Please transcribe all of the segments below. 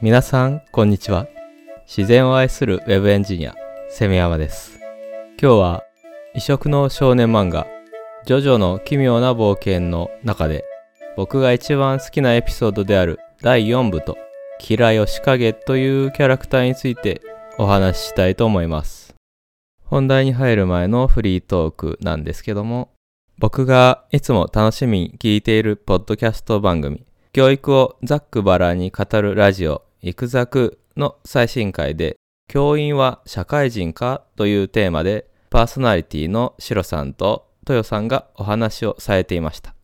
皆さん、こんにちは。自然を愛するウェブエンジニア、セミヤマです。今日は、異色の少年漫画、ジョジョの奇妙な冒険の中で、僕が一番好きなエピソードである第4部と、キラヨシカゲというキャラクターについてお話ししたいと思います。本題に入る前のフリートークなんですけども、僕がいつも楽しみに聞いているポッドキャスト番組、教育をざっくばらんに語るラジオ、いくざくの最新回で、教員は社会人かというテーマで、パーソナリティのシロさんとトヨさんがお話をされていました。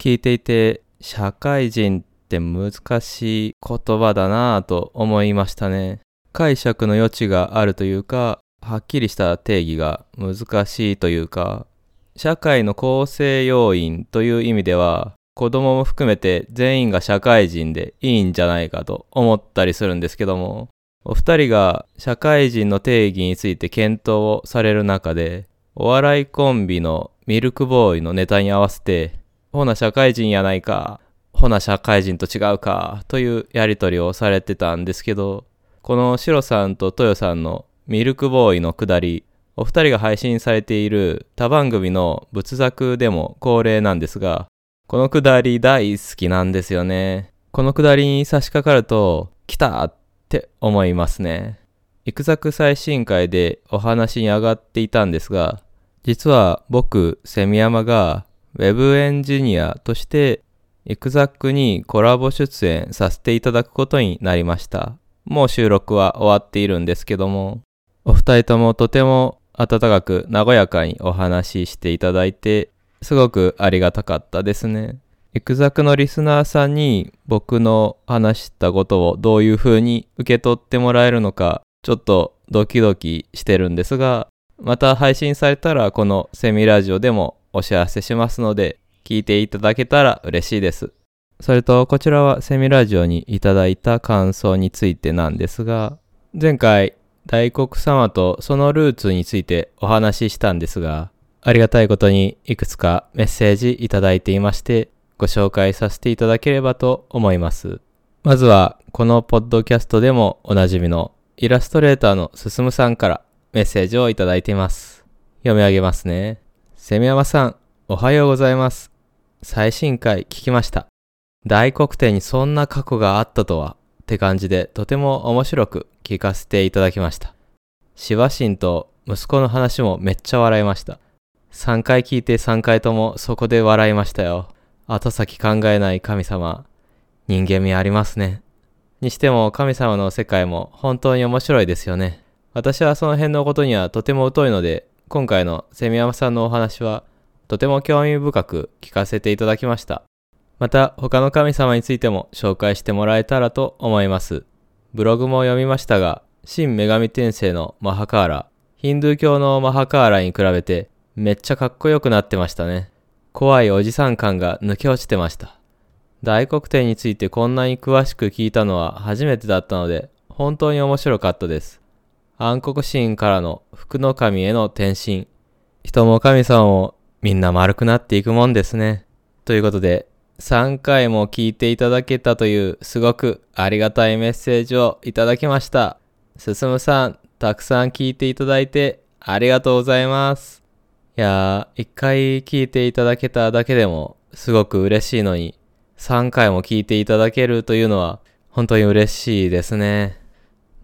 聞いていて、社会人って難しい言葉だなぁと思いましたね。解釈の余地があるというか、はっきりした定義が難しいというか、社会の構成要因という意味では、子供も含めて全員が社会人でいいんじゃないかと思ったりするんですけども、お二人が社会人の定義について検討をされる中で、お笑いコンビのミルクボーイのネタに合わせて、ほな社会人やないか、ほな社会人と違うか、というやりとりをされてたんですけど、このシロさんとトヨさんのミルクボーイのくだり、お二人が配信されている他番組の仏作でも恒例なんですが、このくだり大好きなんですよね。このくだりに差し掛かると、来たって思いますね。イクザク最新回でお話に上がっていたんですが、実は僕、セミヤマが Web エンジニアとしてイクザックにコラボ出演させていただくことになりました。もう収録は終わっているんですけども、お二人ともとても温かく和やかにお話ししていただいて、すごくありがたかったですね。イクザクのリスナーさんに僕の話したことをどういう風に受け取ってもらえるのか、ちょっとドキドキしてるんですが、また配信されたらこのセミラジオでもお知らせしますので、聞いていただけたら嬉しいです。それと、こちらはセミラジオにいただいた感想についてなんですが、前回、大黒様とそのルーツについてお話ししたんですが、ありがたいことにいくつかメッセージいただいていまして、ご紹介させていただければと思います。まずは、このポッドキャストでもおなじみのイラストレーターのすすむさんからメッセージをいただいています。読み上げますね。セミヤマさん、おはようございます。最新回聞きました。大黒天にそんな過去があったとはって感じでとても面白く聞かせていただきました。シワシンと息子の話もめっちゃ笑いました。3回聞いて3回ともそこで笑いましたよ。後先考えない神様。人間味ありますね。にしても神様の世界も本当に面白いですよね。私はその辺のことにはとても疎いので、今回のセミヤマさんのお話はとても興味深く聞かせていただきました。また他の神様についても紹介してもらえたらと思います。ブログも読みましたが、新女神転生のマハカーラ、ヒンドゥー教のマハカーラに比べてめっちゃかっこよくなってましたね。怖いおじさん感が抜け落ちてました。大黒天についてこんなに詳しく聞いたのは初めてだったので、本当に面白かったです。暗黒神からの福の神への転身。人も神様もみんな丸くなっていくもんですね。ということで、3回も聞いていただけたというすごくありがたいメッセージをいただきました。すすむさん、たくさん聞いていただいてありがとうございます。いやー、1回聞いていただけただけでもすごく嬉しいのに、3回も聞いていただけるというのは本当に嬉しいですね。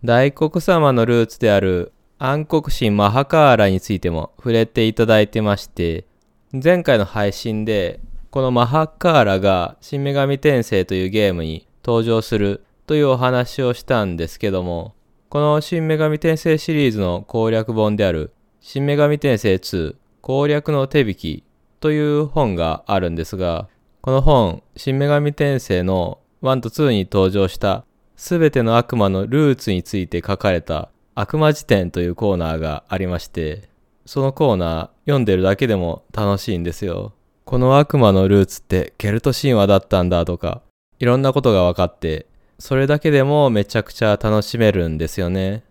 大黒様のルーツである暗黒神マハカーラについても触れていただいてまして、前回の配信でこのマハカーラが新女神転生というゲームに登場するというお話をしたんですけども、この新女神転生シリーズの攻略本である新女神転生2攻略の手引きという本があるんですが、この本、新女神転生の1と2に登場したすべての悪魔のルーツについて書かれた悪魔辞典というコーナーがありまして、そのコーナー読んでるだけでも楽しいんですよ。この悪魔のルーツってケルト神話だったんだとか、いろんなことが分かって、それだけでもめちゃくちゃ楽しめるんですよね。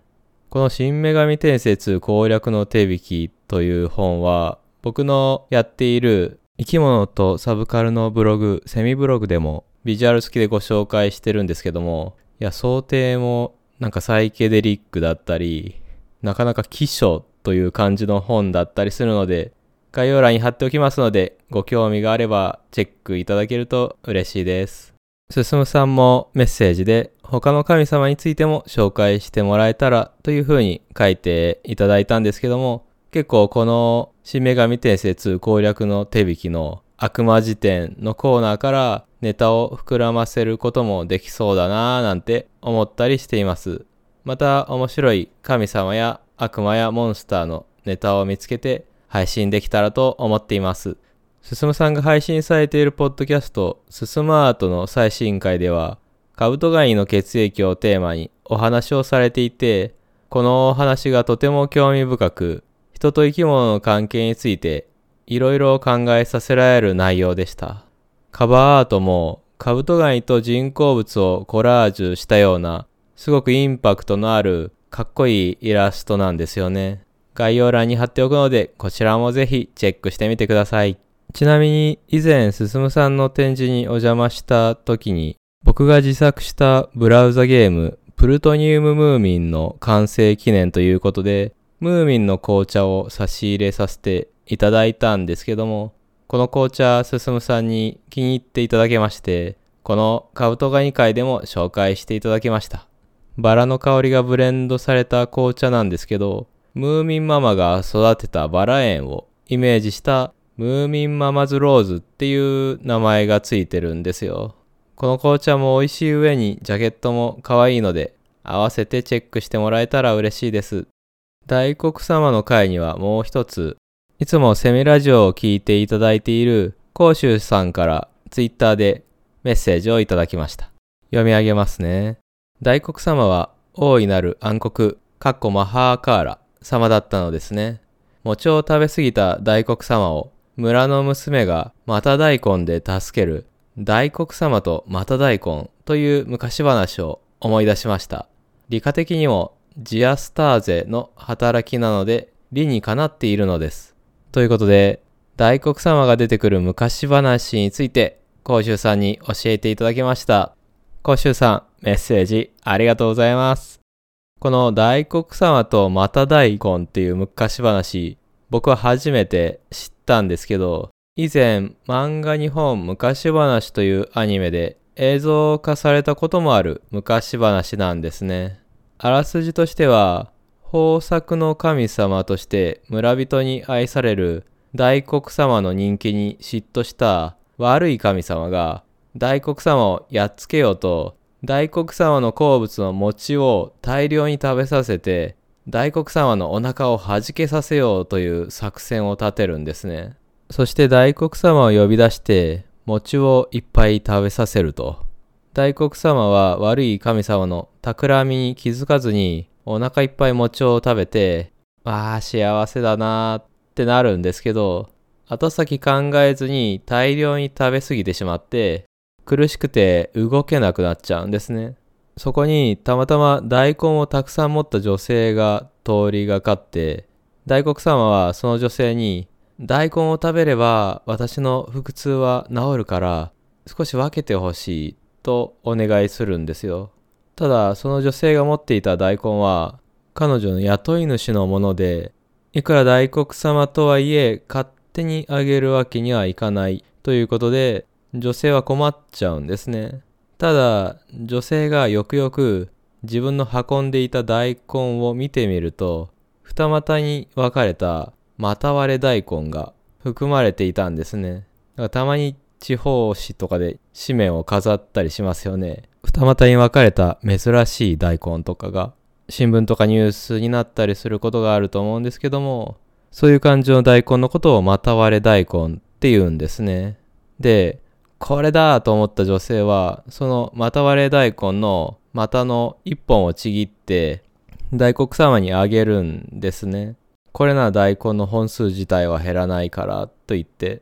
この新女神転生2攻略の手引きという本は、僕のやっている生き物とサブカルのブログ、セミブログでもビジュアル付きでご紹介してるんですけども、いや、想定もなんかサイケデリックだったり、なかなか希少という感じの本だったりするので、概要欄に貼っておきますので、ご興味があればチェックいただけると嬉しいです。進さんもメッセージで他の神様についても紹介してもらえたらというふうに書いていただいたんですけども、結構この新女神転生2攻略の手引きの悪魔辞典のコーナーからネタを膨らませることもできそうだなぁなんて思ったりしています。また面白い神様や悪魔やモンスターのネタを見つけて配信できたらと思っています。進さんが配信されているポッドキャスト、進むアートの最新回では、カブトガニの血液をテーマにお話をされていて、このお話がとても興味深く、人と生き物の関係についていろいろ考えさせられる内容でした。カバーアートもカブトガニと人工物をコラージュしたようなすごくインパクトのあるかっこいいイラストなんですよね。概要欄に貼っておくのでこちらもぜひチェックしてみてください。ちなみに以前進さんの展示にお邪魔した時に僕が自作したブラウザゲームプルトニウムムーミンの完成記念ということでムーミンの紅茶を差し入れさせていただいたんですけども、この紅茶進さんに気に入っていただけまして、このカブトガニ会でも紹介していただきました。バラの香りがブレンドされた紅茶なんですけど、ムーミンママが育てたバラ園をイメージしたムーミンママズローズっていう名前がついてるんですよ。この紅茶も美味しい上にジャケットも可愛いので、合わせてチェックしてもらえたら嬉しいです。大黒様の会にはもう一つ、いつもセミラジオを聞いていただいている甲州さんからツイッターでメッセージをいただきました。読み上げますね。大黒様は大いなる暗黒、かっこマハーカーラ様だったのですね。餅を食べ過ぎた大黒様を村の娘がまた大根で助ける大黒様とまた大根という昔話を思い出しました。理科的にもジアスターゼの働きなので理にかなっているのです。ということで、大黒様が出てくる昔話について、甲州さんに教えていただきました。甲州さん、メッセージありがとうございます。この大黒様とまた大根っていう昔話、僕は初めて知ったんですけど、以前漫画日本昔話というアニメで映像化されたこともある昔話なんですね。あらすじとしては、豊作の神様として村人に愛される大黒様の人気に嫉妬した悪い神様が大黒様をやっつけようと大黒様の好物の餅を大量に食べさせて大黒様のお腹を弾けさせようという作戦を立てるんですね。そして大黒様を呼び出して餅をいっぱい食べさせると。大黒様は悪い神様の企みに気づかずにお腹いっぱい餅を食べて、ああ、幸せだなーってなるんですけど、後先考えずに大量に食べ過ぎてしまって、苦しくて動けなくなっちゃうんですね。そこにたまたま大根をたくさん持った女性が通りがかって、大黒様はその女性に、大根を食べれば私の腹痛は治るから少し分けてほしいとお願いするんですよ。ただ、その女性が持っていた大根は、彼女の雇い主のもので、いくら大黒様とはいえ、勝手にあげるわけにはいかないということで、女性は困っちゃうんですね。ただ、女性がよくよく自分の運んでいた大根を見てみると、二股に分かれた股割れ大根が含まれていたんですね。だからたまに地方紙とかで紙面を飾ったりしますよね。二股に分かれた珍しい大根とかが新聞とかニュースになったりすることがあると思うんですけども、そういう感じの大根のことを股割れ大根って言うんですね。で、これだと思った女性は、その股割れ大根の股の一本をちぎって大黒様にあげるんですね。これなら大根の本数自体は減らないからと言って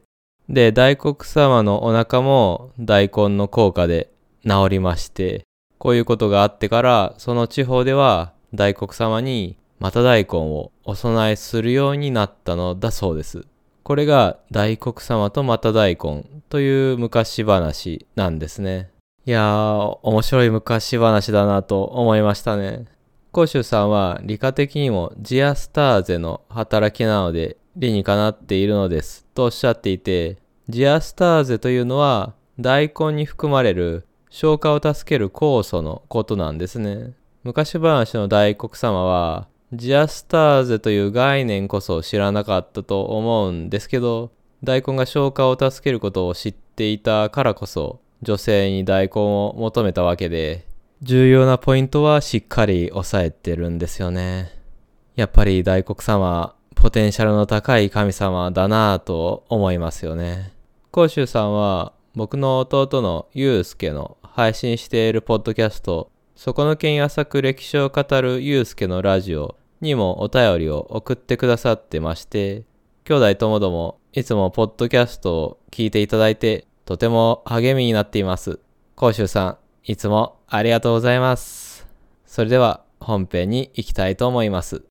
で、大黒様のお腹も大根の効果で治りまして、こういうことがあってから、その地方では大黒様にまた大根をお供えするようになったのだそうです。これが大黒様とまた大根という昔話なんですね。いやー、面白い昔話だなと思いましたね。甲州さんは理科的にもジアスターゼの働きなので理にかなっているのですとおっしゃっていて、ジアスターゼというのは大根に含まれる消化を助ける酵素のことなんですね。昔話の大黒様はジアスターゼという概念こそ知らなかったと思うんですけど、大根が消化を助けることを知っていたからこそ女性に大根を求めたわけで、重要なポイントはしっかり押さえてるんですよね。やっぱり大黒様、ポテンシャルの高い神様だなぁと思いますよね。甲州さんは僕の弟のゆうすけの配信しているポッドキャスト、そこの県浅く歴史を語るゆうすけのラジオにもお便りを送ってくださってまして、兄弟ともどもいつもポッドキャストを聞いていただいてとても励みになっています。甲州さん、いつもありがとうございます。それでは本編に行きたいと思います。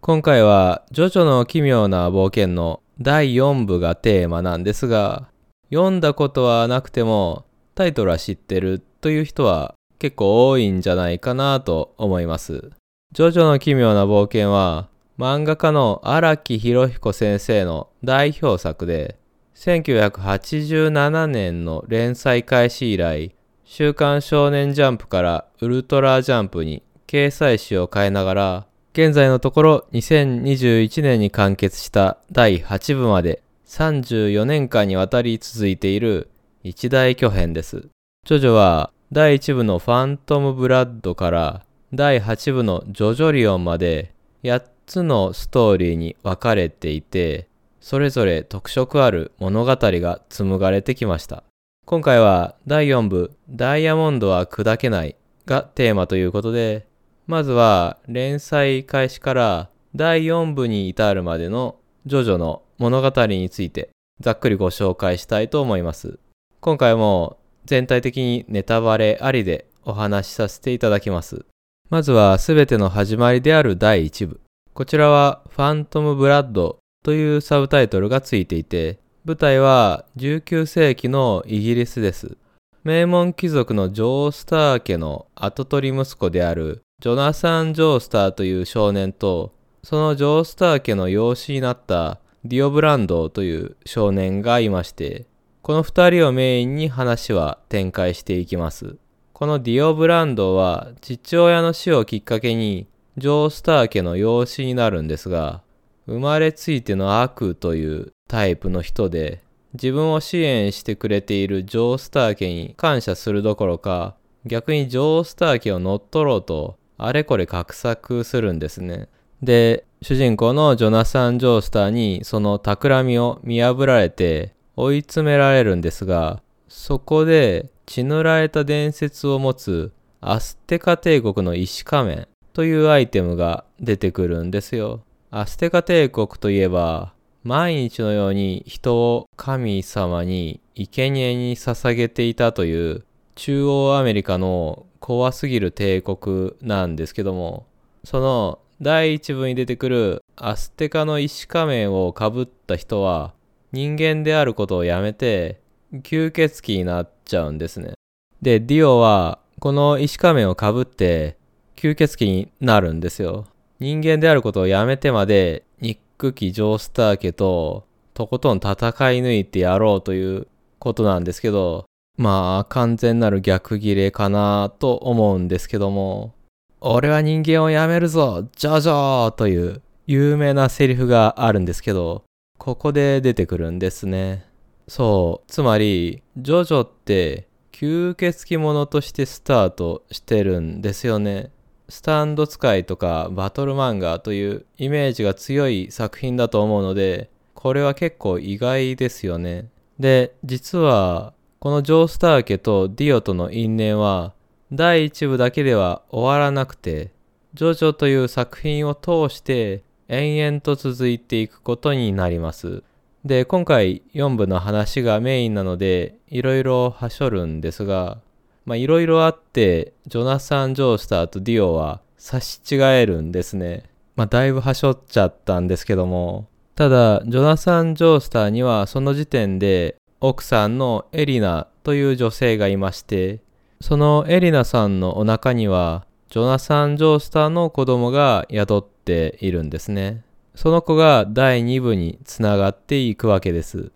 今回は、ジョジョの奇妙な冒険の第4部がテーマなんですが、読んだことはなくてもタイトルは知ってるという人は結構多いんじゃないかなと思います。ジョジョの奇妙な冒険は漫画家の荒木博彦先生の代表作で1987年の連載開始以来週刊少年ジャンプからウルトラジャンプに掲載誌を変えながら、現在のところ2021年に完結した第8部まで34年間にわたり続いている一大巨編です。ジョジョは第1部のファントムブラッドから第8部のジョジョリオンまで8つのストーリーに分かれていて、それぞれ特色ある物語が紡がれてきました。今回は第4部ダイヤモンドは砕けないがテーマということで、まずは連載開始から第4部に至るまでのジョジョの物語についてざっくりご紹介したいと思います。今回も全体的にネタバレありでお話しさせていただきます。まずは全ての始まりである第1部。こちらはファントムブラッドというサブタイトルがついていて、舞台は19世紀のイギリスです。名門貴族のジョースター家の跡取り息子であるジョナサン・ジョースターという少年と、そのジョースター家の養子になったディオ・ブランドという少年がいまして、この二人をメインに話は展開していきます。このディオ・ブランドは父親の死をきっかけにジョースター家の養子になるんですが、生まれついての悪というタイプの人で、自分を支援してくれているジョースター家に感謝するどころか、逆にジョースター家を乗っ取ろうと、あれこれ画策するんですね。で、主人公のジョナサン・ジョースターにその企みを見破られて追い詰められるんですが、そこで血塗られた伝説を持つアステカ帝国の石仮面というアイテムが出てくるんですよ。アステカ帝国といえば、毎日のように人を神様に生贄に捧げていたという中央アメリカの怖すぎる帝国なんですけども、その第一部に出てくるアステカの石仮面をかぶった人は人間であることをやめて吸血鬼になっちゃうんですね。で、ディオはこの石仮面をかぶって吸血鬼になるんですよ。人間であることをやめてまで、ニック機ジョースター家と、とことん戦い抜いてやろうということなんですけど、まあ、完全なる逆ギレかなと思うんですけども、俺は人間をやめるぞジョジョーという有名なセリフがあるんですけど、ここで出てくるんですね。そう、つまり、ジョジョって吸血鬼者としてスタートしてるんですよね。スタンド使いとかバトル漫画というイメージが強い作品だと思うので、これは結構意外ですよね。で、実は、このジョースター家とディオとの因縁は、第1部だけでは終わらなくて、ジョジョという作品を通して延々と続いていくことになります。で、今回4部の話がメインなので、いろいろはしょるんですが、まあいろいろあって、ジョナサン・ジョースターとディオは差し違えるんですね。まあだいぶはしょっちゃったんですけども、ただ、ジョナサン・ジョースターにはその時点で奥さんのエリナという女性がいまして、そのエリナさんのお腹には、ジョナサン・ジョースターの子供が宿っているんですね。その子が第2部につながっていくわけです。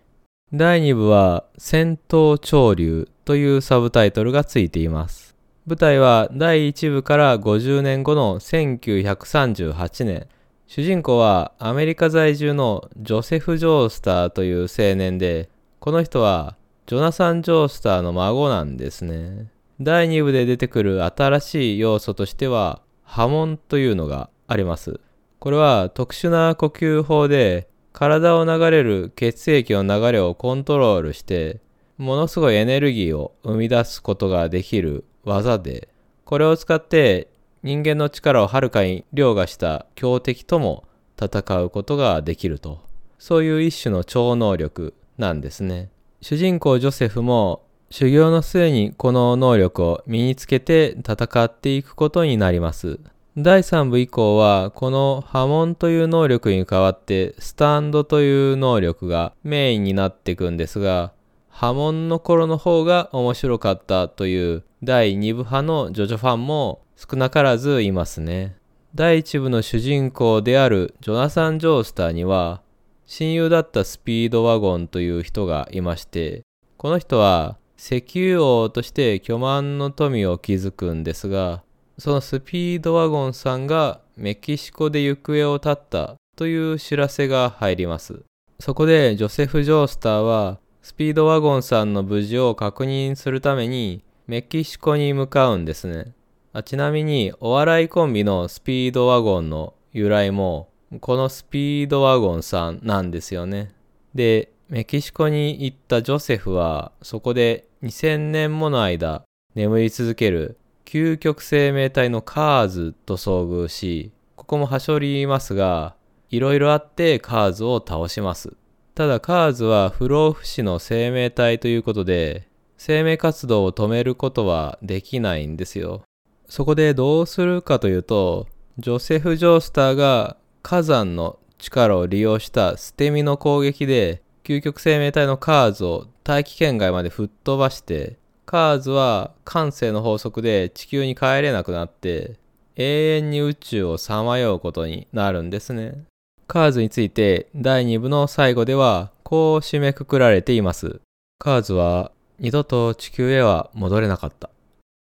第2部は戦闘潮流というサブタイトルがついています。舞台は第1部から50年後の1938年。主人公はアメリカ在住のジョセフ・ジョースターという青年で、この人はジョナサン・ジョースターの孫なんですね。第2部で出てくる新しい要素としては波紋というのがあります。これは特殊な呼吸法で体を流れる血液の流れをコントロールしてものすごいエネルギーを生み出すことができる技でこれを使って人間の力をはるかに凌駕した強敵とも戦うことができるとそういう一種の超能力なんですね主人公ジョセフも修行の末にこの能力を身につけて戦っていくことになります。第3部以降はこの波紋という能力に代わってスタンドという能力がメインになっていくんですが波紋の頃の方が面白かったという第2部派のジョジョファンも少なからずいますね。第1部の主人公であるジョナサン・ジョースターには親友だったスピードワゴンという人がいましてこの人は石油王として巨万の富を築くんですが、そのスピードワゴンさんがメキシコで行方を絶ったという知らせが入ります。そこでジョセフ・ジョースターはスピードワゴンさんの無事を確認するためにメキシコに向かうんですね。あちなみにお笑いコンビのスピードワゴンの由来もこのスピードワゴンさんなんですよね。で、メキシコに行ったジョセフはそこで2000年もの間眠り続ける究極生命体のカーズと遭遇し、ここもはしょりますが、いろいろあってカーズを倒します。ただカーズは不老不死の生命体ということで、生命活動を止めることはできないんですよ。そこでどうするかというと、ジョセフ・ジョースターが火山の力を利用した捨て身の攻撃で究極生命体のカーズを大気圏外まで吹っ飛ばして、カーズは感性の法則で地球に帰れなくなって、永遠に宇宙をさまようことになるんですね。カーズについて第2部の最後ではこう締めくくられています。カーズは二度と地球へは戻れなかった。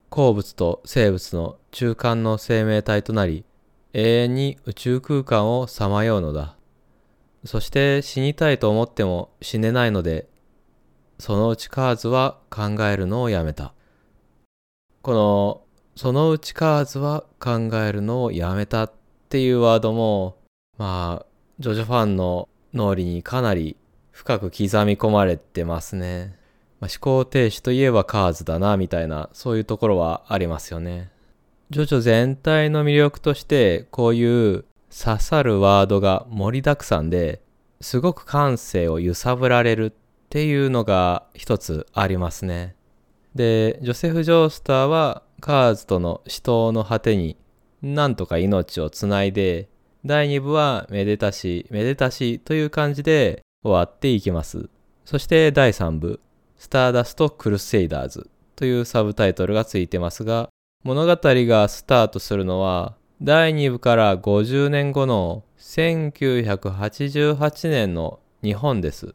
鉱物と生物の中間の生命体となり、永遠に宇宙空間をさまようのだ。そして死にたいと思っても死ねないので、そのうちカーズは考えるのをやめた。この、そのうちカーズは考えるのをやめたっていうワードも、まあ、ジョジョファンの脳裏にかなり深く刻み込まれてますね。まあ、思考停止といえばカーズだな、みたいな、そういうところはありますよね。ジョジョ全体の魅力として、こういう刺さるワードが盛りだくさんですごく感性を揺さぶられるっていうのが一つありますね。で、ジョセフ・ジョースターはカーズとの死闘の果てになんとか命をつないで第2部はめでたしめでたしという感じで終わっていきます。そして第3部スターダスト・クルセイダーズというサブタイトルがついてますが物語がスタートするのは第2部から50年後の1988年の日本です。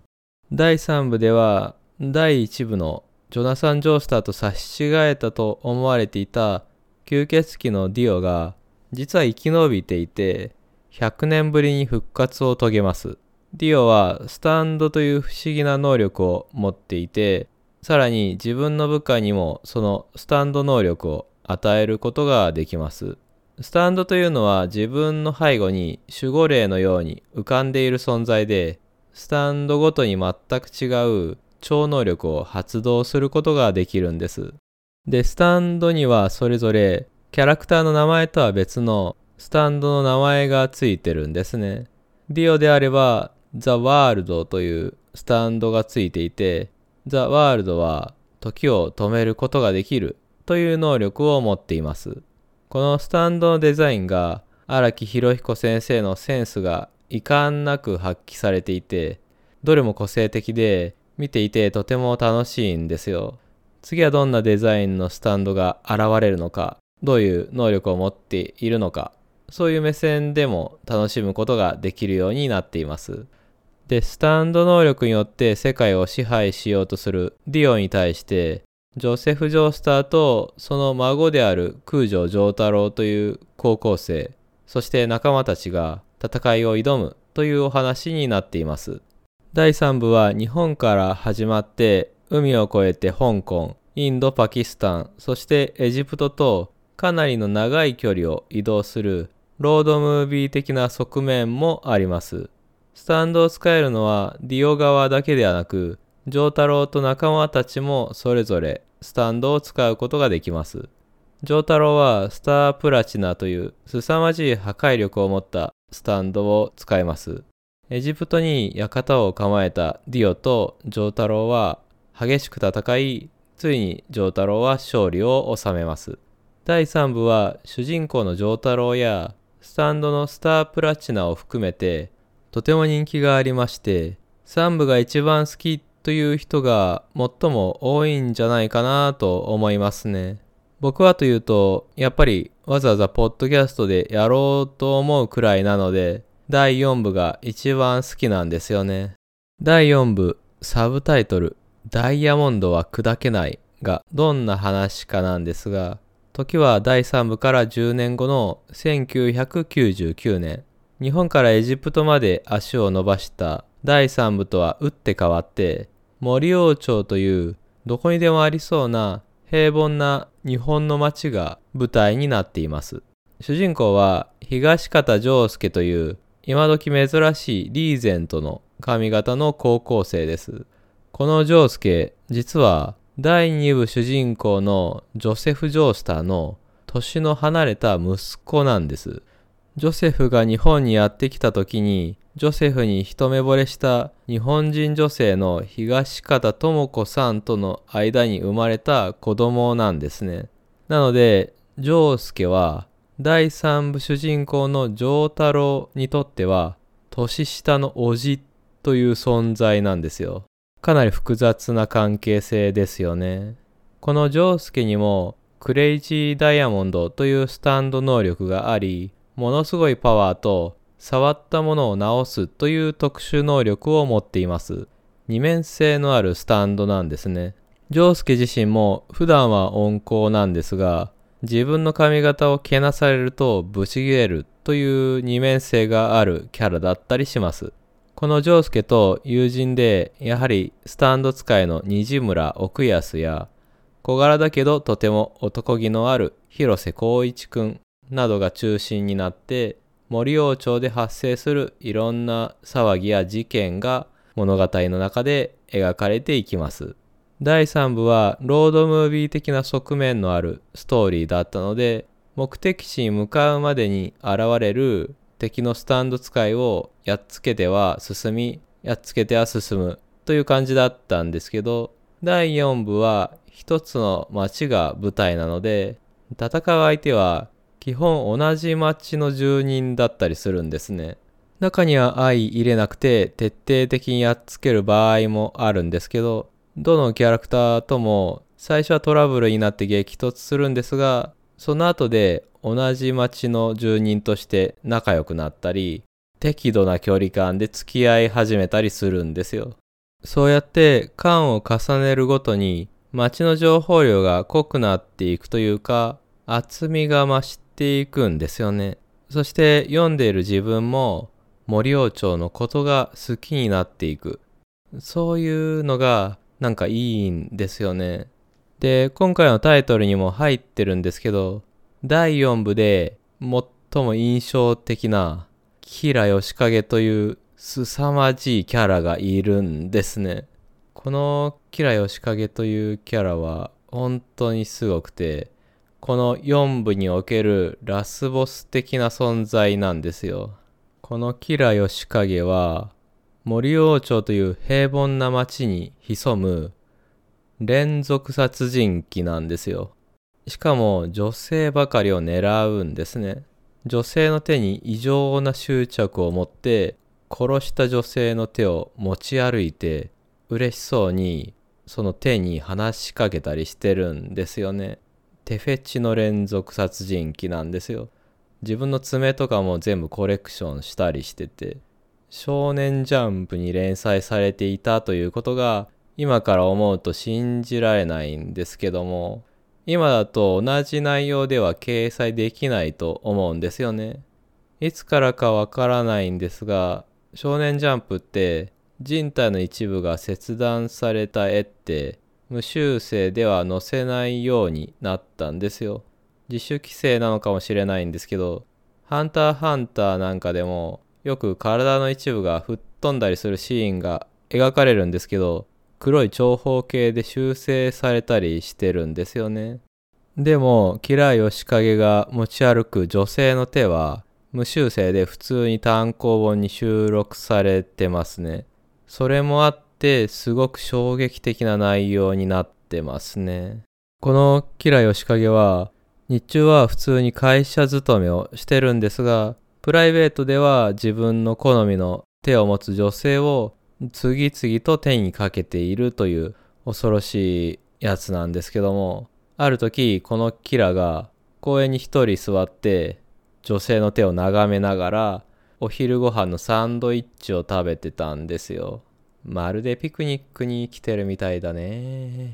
第3部では第1部のジョナサン・ジョースターと差し違えたと思われていた吸血鬼のディオが実は生き延びていて100年ぶりに復活を遂げます。ディオはスタンドという不思議な能力を持っていてさらに自分の部下にもそのスタンド能力を与えることができます。スタンドというのは自分の背後に守護霊のように浮かんでいる存在で、スタンドごとに全く違う超能力を発動することができるんです。で、スタンドにはそれぞれキャラクターの名前とは別のスタンドの名前がついてるんですね。ディオであれば、ザ・ワールドというスタンドがついていて、ザ・ワールドは時を止めることができるという能力を持っています。このスタンドのデザインが荒木博彦先生のセンスが遺憾なく発揮されていて、どれも個性的で見ていてとても楽しいんですよ。次はどんなデザインのスタンドが現れるのか、どういう能力を持っているのか、そういう目線でも楽しむことができるようになっています。で、スタンド能力によって世界を支配しようとするディオに対して、ジョセフ・ジョースターとその孫である空城城太郎という高校生、そして仲間たちが戦いを挑むというお話になっています。第3部は日本から始まって海を越えて香港、インド、パキスタン、そしてエジプトとかなりの長い距離を移動するロードムービー的な側面もあります。スタンドを使えるのはディオ側だけではなく、ジョータロウと仲間たちもそれぞれスタンドを使うことができます。ジョータロウはスタープラチナという凄まじい破壊力を持ったスタンドを使います。エジプトに館を構えたディオとジョータロウは激しく戦い、ついに丈太郎は勝利を収めます。第3部は主人公の丈太郎やスタンドのスタープラチナを含めてとても人気がありまして、3部が一番好きという人が最も多いんじゃないかなと思いますね。僕はというと、やっぱりわざわざポッドキャストでやろうと思うくらいなので、第4部が一番好きなんですよね。第4部、サブタイトル、ダイヤモンドは砕けないがどんな話かなんですが、時は第3部から10年後の1999年、日本からエジプトまで足を伸ばした第3部とは打って変わって、森王朝というどこにでもありそうな平凡な日本の街が舞台になっています。主人公は東方丈介という今時珍しいリーゼントの髪型の高校生です。このジョースケ、実は第2部主人公のジョセフ・ジョースターの年の離れた息子なんです。ジョセフが日本にやってきた時に、ジョセフに一目惚れした日本人女性の東方智子さんとの間に生まれた子供なんですね。なので、ジョースケは第3部主人公の丈太郎にとっては年下の叔父という存在なんですよ。かなり複雑な関係性ですよね。このジョースケにもクレイジーダイヤモンドというスタンド能力があり、ものすごいパワーと触ったものを直すという特殊能力を持っています。二面性のあるスタンドなんですね。ジョースケ自身も普段は温厚なんですが、自分の髪型をけなされるとブチギレるという二面性があるキャラだったりします。このジョースケと友人で、やはりスタンド使いの虹村奥安や、小柄だけどとても男気のある広瀬光一くんなどが中心になって、森王朝で発生するいろんな騒ぎや事件が物語の中で描かれていきます。第3部はロードムービー的な側面のあるストーリーだったので、目的地に向かうまでに現れる敵のスタンド使いをやっつけては進み、やっつけては進むという感じだったんですけど、第4部は一つの町が舞台なので、戦う相手は基本同じ町の住人だったりするんですね。中には相入れなくて徹底的にやっつける場合もあるんですけど、どのキャラクターとも最初はトラブルになって激突するんですが、その後で同じ町の住人として仲良くなったり、適度な距離感で付き合い始めたりするんですよ。そうやって間を重ねるごとに街の情報量が濃くなっていくというか、厚みが増していくんですよね。そして読んでいる自分も森王朝のことが好きになっていく。そういうのがなんかいいんですよね。で、今回のタイトルにも入ってるんですけど、第4部で最も印象的なキラヨシカゲという凄まじいキャラがいるんですね。このキラヨシカゲというキャラは本当にすごくて、この4部におけるラスボス的な存在なんですよ。このキラヨシカゲは森王朝という平凡な町に潜む連続殺人鬼なんですよ。しかも女性ばかりを狙うんですね。女性の手に異常な執着を持って殺した女性の手を持ち歩いて嬉しそうにその手に話しかけたりしてるんですよね。手フェチの連続殺人鬼なんですよ。自分の爪とかも全部コレクションしたりしてて、少年ジャンプに連載されていたということが今から思うと信じられないんですけども、今だと同じ内容では掲載できないと思うんですよね。いつからかわからないんですが、少年ジャンプって人体の一部が切断された絵って無修正では載せないようになったんですよ。自主規制なのかもしれないんですけど、ハンターハンターなんかでもよく体の一部が吹っ飛んだりするシーンが描かれるんですけど、黒い長方形で修正されたりしてるんですよね。でも、キラヨシカゲが持ち歩く女性の手は、無修正で普通に単行本に収録されてますね。それもあって、すごく衝撃的な内容になってますね。このキラヨシカゲは、日中は普通に会社勤めをしてるんですが、プライベートでは自分の好みの手を持つ女性を次々と手にかけているという恐ろしいやつなんですけども、ある時このキラが公園に一人座って女性の手を眺めながらお昼ご飯のサンドイッチを食べてたんですよ。まるでピクニックに来てるみたいだね。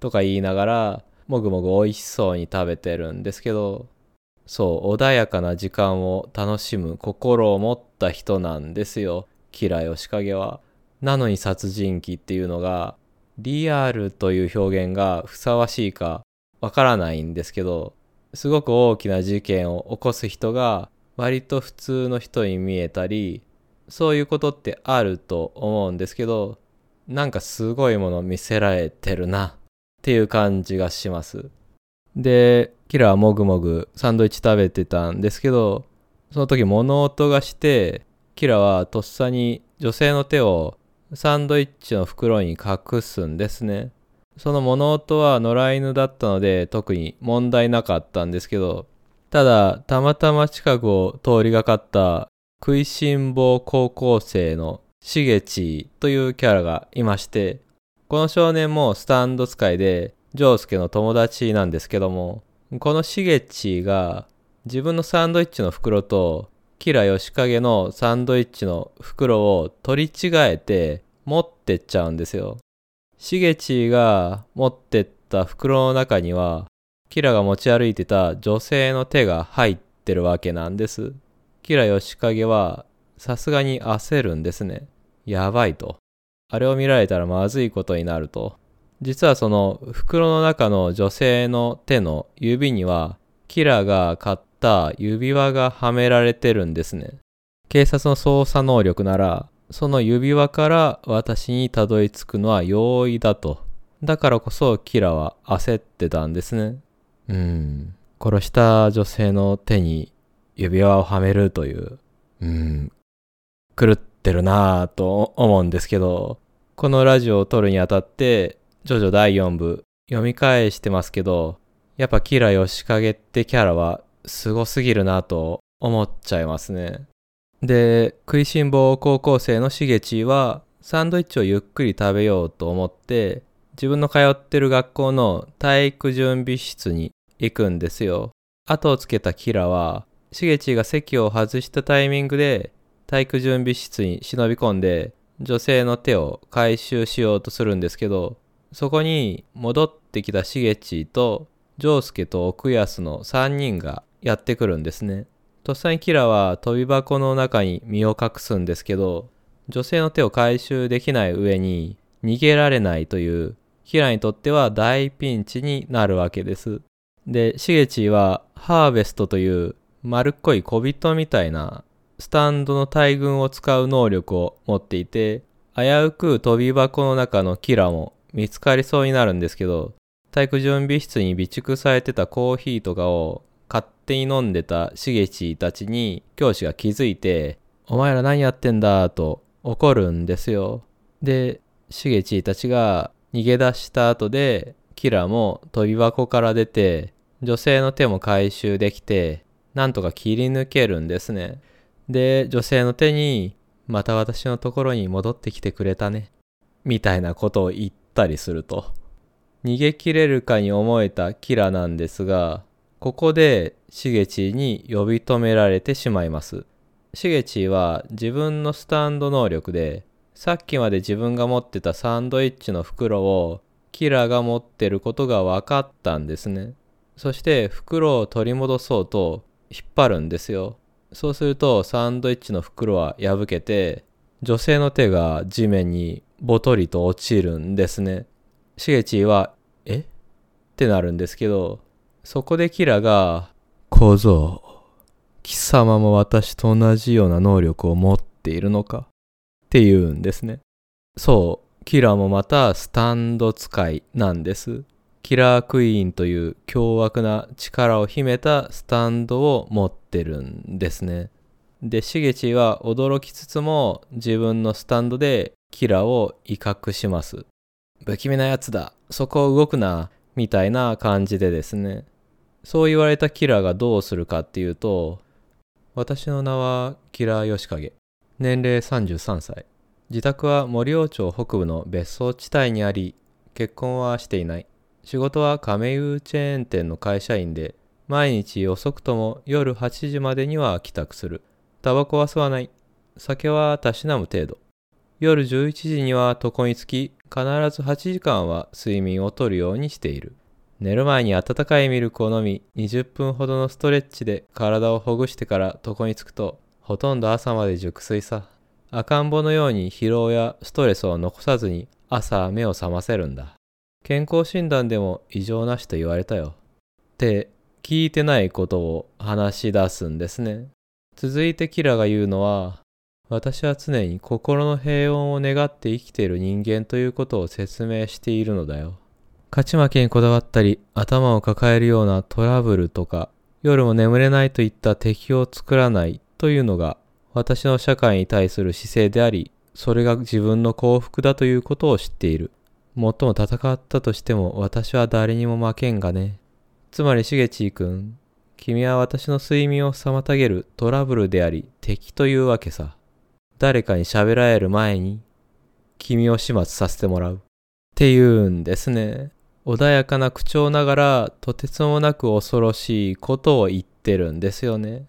とか言いながらもぐもぐ美味しそうに食べてるんですけど、そう、穏やかな時間を楽しむ心を持った人なんですよ。キラヨシカゲは。なのに殺人鬼っていうのが、リアルという表現がふさわしいかわからないんですけど、すごく大きな事件を起こす人が割と普通の人に見えたり、そういうことってあると思うんですけど、なんかすごいもの見せられてるなっていう感じがします。で、キラはもぐもぐサンドイッチ食べてたんですけど、その時物音がして、キラはとっさに女性の手をサンドイッチの袋に隠すんですね。その物音は野良犬だったので特に問題なかったんですけど、ただたまたま近くを通りがかった食いしん坊高校生のしげちというキャラがいまして、この少年もスタンド使いでジョースケの友達なんですけども、このしげちが自分のサンドイッチの袋とキラヨシカゲのサンドイッチの袋を取り違えて持ってっちゃうんですよ。しげちが持ってった袋の中にはキラが持ち歩いてた女性の手が入ってるわけなんです。キラヨシカゲはさすがに焦るんですね。やばいと。あれを見られたらまずいことになると。実はその袋の中の女性の手の指にはキラが買った指輪がはめられてるんですね。警察の捜査能力ならその指輪から私にたどり着くのは容易だと。だからこそキラは焦ってたんですね。うん。殺した女性の手に指輪をはめるという、うん。狂ってるなぁと思うんですけど、このラジオを撮るにあたってジョジョ第4部読み返してますけど、やっぱキラヨシカゲってキャラはすごすぎるなと思っちゃいますね。で、食いしん坊高校生のしげちはサンドイッチをゆっくり食べようと思って自分の通ってる学校の体育準備室に行くんですよ。後をつけたキラはしげちが席を外したタイミングで体育準備室に忍び込んで女性の手を回収しようとするんですけどそこに戻ってきたしげちとジョースケと奥安の3人がやってくるんですね。とっさにキラは飛び箱の中に身を隠すんですけど、女性の手を回収できない上に逃げられないというキラにとっては大ピンチになるわけです。で、しげちはハーベストという丸っこい小人みたいなスタンドの大群を使う能力を持っていて、危うく飛び箱の中のキラも見つかりそうになるんですけど、体育準備室に備蓄されてたコーヒーとかを勝手に飲んでたしげちたちに教師が気づいて、お前ら何やってんだと怒るんですよ。で、しげちたちが逃げ出した後で、キラも飛び箱から出て、女性の手も回収できて、なんとか切り抜けるんですね。で、女性の手に、また私のところに戻ってきてくれたね。みたいなことを言ったりすると。逃げ切れるかに思えたキラなんですが、ここでシゲチに呼び止められてしまいます。シゲチは自分のスタンド能力で、さっきまで自分が持ってたサンドイッチの袋をキラが持ってることが分かったんですね。そして袋を取り戻そうと引っ張るんですよ。そうするとサンドイッチの袋は破けて女性の手が地面にボトリと落ちるんですね。シゲチは、え？ってなるんですけど、そこでキラが、小僧、貴様も私と同じような能力を持っているのか？って言うんですね。そう、キラもまたスタンド使いなんです。キラークイーンという凶悪な力を秘めたスタンドを持ってるんですね。で、しげちは驚きつつも自分のスタンドでキラを威嚇します。不気味なやつだ。そこを動くな。みたいな感じでですね。そう言われたキラがどうするかっていうと、私の名はキラー吉影。年齢33歳。自宅は森王町北部の別荘地帯にあり、結婚はしていない。仕事は亀湯チェーン店の会社員で、毎日遅くとも夜8時までには帰宅する。タバコは吸わない。酒はたしなむ程度。夜11時には床につき、必ず8時間は睡眠をとるようにしている。寝る前に温かいミルクを飲み、20分ほどのストレッチで体をほぐしてから床につくと、ほとんど朝まで熟睡さ。赤ん坊のように疲労やストレスを残さずに朝目を覚ませるんだ。健康診断でも異常なしと言われたよ。って聞いてないことを話し出すんですね。続いてキラが言うのは、私は常に心の平穏を願って生きている人間ということを説明しているのだよ。勝ち負けにこだわったり、頭を抱えるようなトラブルとか、夜も眠れないといった敵を作らないというのが私の社会に対する姿勢であり、それが自分の幸福だということを知っている。もっとも戦ったとしても私は誰にも負けんがね。つまりしげちーくん、君は私の睡眠を妨げるトラブルであり敵というわけさ。誰かに喋られる前に君を始末させてもらう。っていうんですね。穏やかな口調ながらとてつもなく恐ろしいことを言ってるんですよね。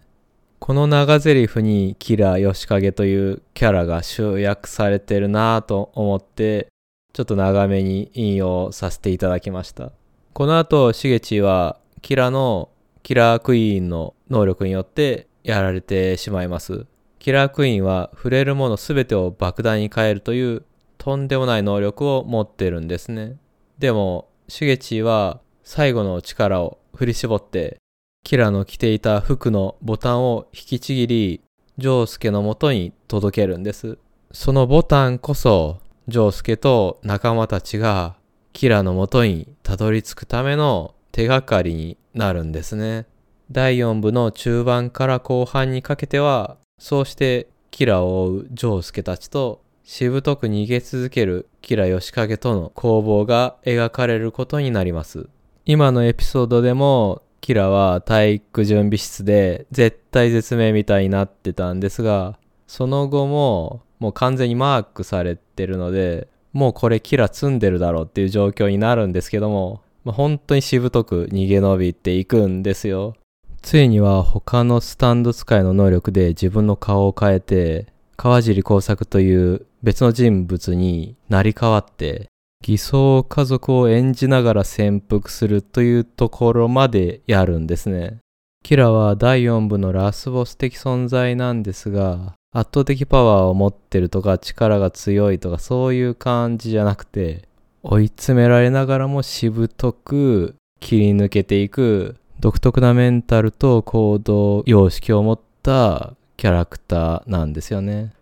この長台詞にキラー吉影というキャラが集約されてるなぁと思ってちょっと長めに引用させていただきました。この後、しげちはキラのキラークイーンの能力によってやられてしまいます。キラークイーンは触れるもの全てを爆弾に変えるというとんでもない能力を持ってるんですね。でも、しげちは最後の力を振り絞ってキラの着ていた服のボタンを引きちぎり、ジョースケのもとに届けるんです。そのボタンこそジョースケと仲間たちがキラのもとにたどり着くための手がかりになるんですね。第4部の中盤から後半にかけては、そうしてキラを追うジョースケたちとしぶとく逃げ続けるキラヨシカゲとの攻防が描かれることになります。今のエピソードでもキラは体育準備室で絶対絶命みたいになってたんですが、その後ももう完全にマークされてるので、もうこれキラ積んでるだろうっていう状況になるんですけども、まあ、本当にしぶとく逃げ延びていくんですよ。ついには他のスタンド使いの能力で自分の顔を変えて、川尻工作という別の人物になり変わって、偽装家族を演じながら潜伏するというところまでやるんですね。キラは第4部のラスボス的存在なんですが、圧倒的パワーを持ってるとか力が強いとかそういう感じじゃなくて追い詰められながらもしぶとく切り抜けていく独特なメンタルと行動様式を持ったキャラクターなんですよね。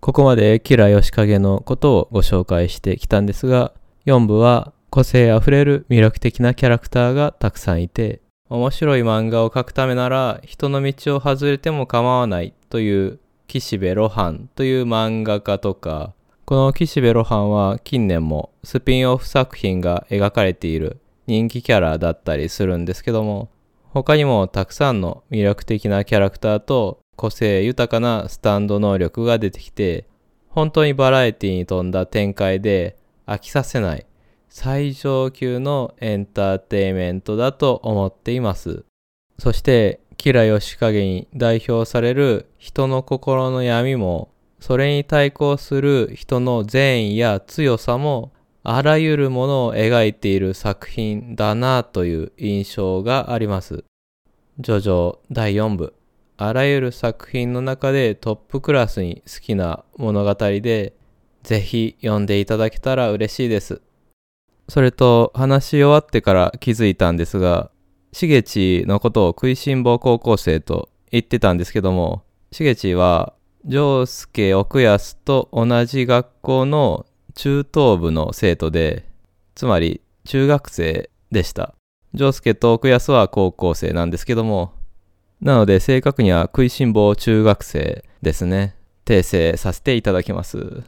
ここまでキラヨシカゲのことをご紹介してきたんですが4部は個性あふれる魅力的なキャラクターがたくさんいて面白い漫画を描くためなら人の道を外れても構わないという岸辺露伴という漫画家とか、この岸辺露伴は近年もスピンオフ作品が描かれている人気キャラだったりするんですけども、他にもたくさんの魅力的なキャラクターと個性豊かなスタンド能力が出てきて、本当にバラエティに富んだ展開で飽きさせない最上級のエンターテイメントだと思っています。そして、キラヨシカゲに代表される人の心の闇も、それに対抗する人の善意や強さも、あらゆるものを描いている作品だなという印象があります。ジョジョ第4部。あらゆる作品の中でトップクラスに好きな物語で、ぜひ読んでいただけたら嬉しいです。それと話し終わってから気づいたんですが、しげちのことを食いしん坊高校生と言ってたんですけども、しげちは、ジョースケ奥安と同じ学校の中等部の生徒で、つまり中学生でした。ジョースケと奥安は高校生なんですけども、なので正確には食いしん坊中学生ですね。訂正させていただきます。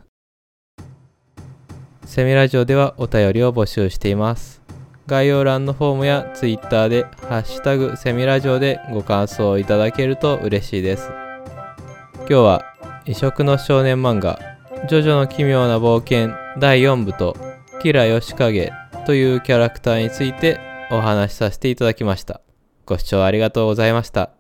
セミラジオではお便りを募集しています。概要欄のフォームや Twitter でハッシュタグセミラジオでご感想をいただけると嬉しいです。今日は異色の少年漫画ジョジョの奇妙な冒険第4部とキラヨシカゲというキャラクターについてお話しさせていただきました。ご視聴ありがとうございました。